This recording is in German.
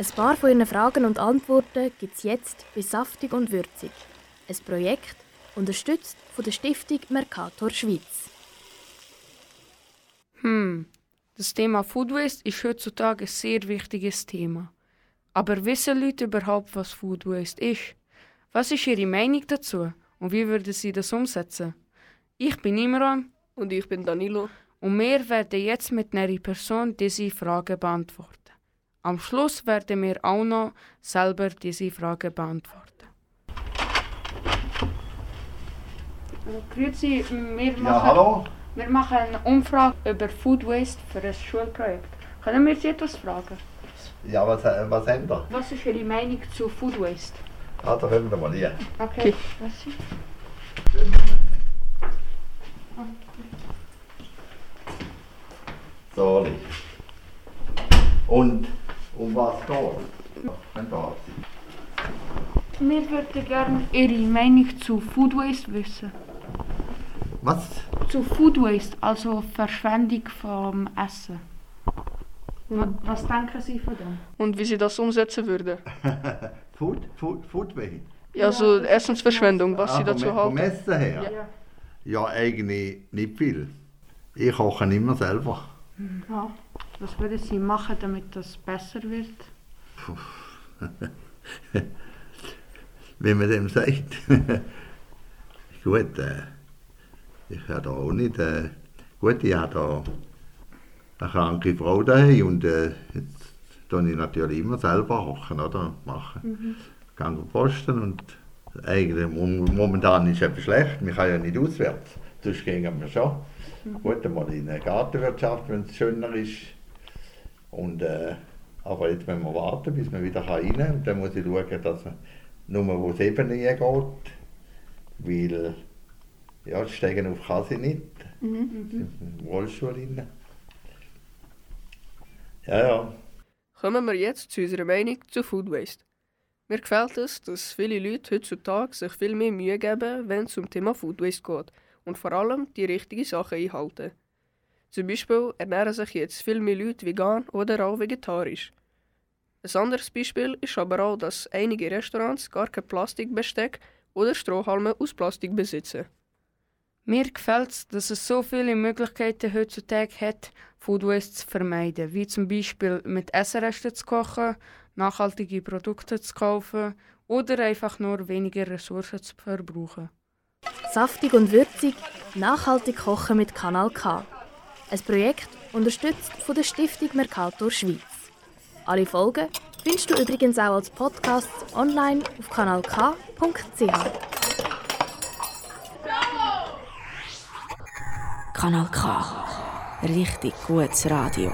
Ein paar von Ihren Fragen und Antworten gibt es jetzt bei Saftig und Würzig. Ein Projekt, unterstützt von der Stiftung Mercator Schweiz. Hm, das Thema Food Waste ist heutzutage ein sehr wichtiges Thema. Aber wissen Leute überhaupt, was Food Waste ist? Was ist ihre Meinung dazu und wie würden sie das umsetzen? Ich bin Imran Und ich bin Danilo. und wir werden jetzt mit einer Person diese Fragen beantworten. Am Schluss werden wir auch noch selber diese Fragen beantworten. Grüezi, wir Ja, hallo? Wir machen eine Umfrage über Food Waste für ein Schulprojekt. Können wir Sie etwas fragen? Ja, was, was haben wir? Was ist Ihre Meinung zu Food Waste? Ah, da kommen wir mal hier. Okay. Merci. So, Und um was geht es? Wenn da sind. Wir würden gerne Ihre Meinung zu Food Waste wissen. Was? Zu Food Waste, also Verschwendung vom Essen. Was, was denken Sie von dem? Und wie sie das umsetzen würden. Food? Food, Food Waste? Ja, so Essensverschwendung, was sie Ah, dazu vom, vom halten. Essen her? Ja. Ja, eigentlich nicht viel. Ich koche immer selber. ja. Was würden Sie machen, damit das besser wird? Wie man dem sagt. gut, äh, ich habe da auch nicht. Äh, gut, ich habe da eine kranke Frau daheim und äh, jetzt tue ich natürlich immer selber kochen, oder? Machen. Mhm. Gehe posten und eigentlich mom- momentan ist es etwas schlecht. Wir können ja nicht auswärts. Sonst gehen wir schon. Gut, einmal in eine Gartenwirtschaft, wenn es schöner ist. Und, äh, aber jetzt müssen wir warten, bis man wieder rein kann. Und dann muss ich schauen, dass man nur wo es eben nie geht. Weil, ja, steigen auf kann sie nicht. Mhm. Im Rollstuhl rein. Ja, ja. Kommen wir jetzt zu unserer Meinung zu Food Waste. Mir gefällt es, dass viele Leute heutzutage sich viel mehr Mühe geben, wenn es um Thema Food Waste geht und vor allem die richtigen Sachen einhalten. Zum Beispiel ernähren sich jetzt viel mehr Leute vegan oder auch vegetarisch. Ein anderes Beispiel ist aber auch, dass einige Restaurants gar kein Plastikbesteck oder Strohhalme aus Plastik besitzen. Mir gefällt es, dass es so viele Möglichkeiten heutzutage hat, Food Waste zu vermeiden, wie zum Beispiel mit Essenresten zu kochen, nachhaltige Produkte zu kaufen oder einfach nur weniger Ressourcen zu verbrauchen. Saftig und würzig, nachhaltig kochen mit Kanal K. Ein Projekt unterstützt von der Stiftung Mercator Schweiz. Alle Folgen findest du übrigens auch als Podcast online auf kanalk.ch. Kanal K. Richtig gutes Radio.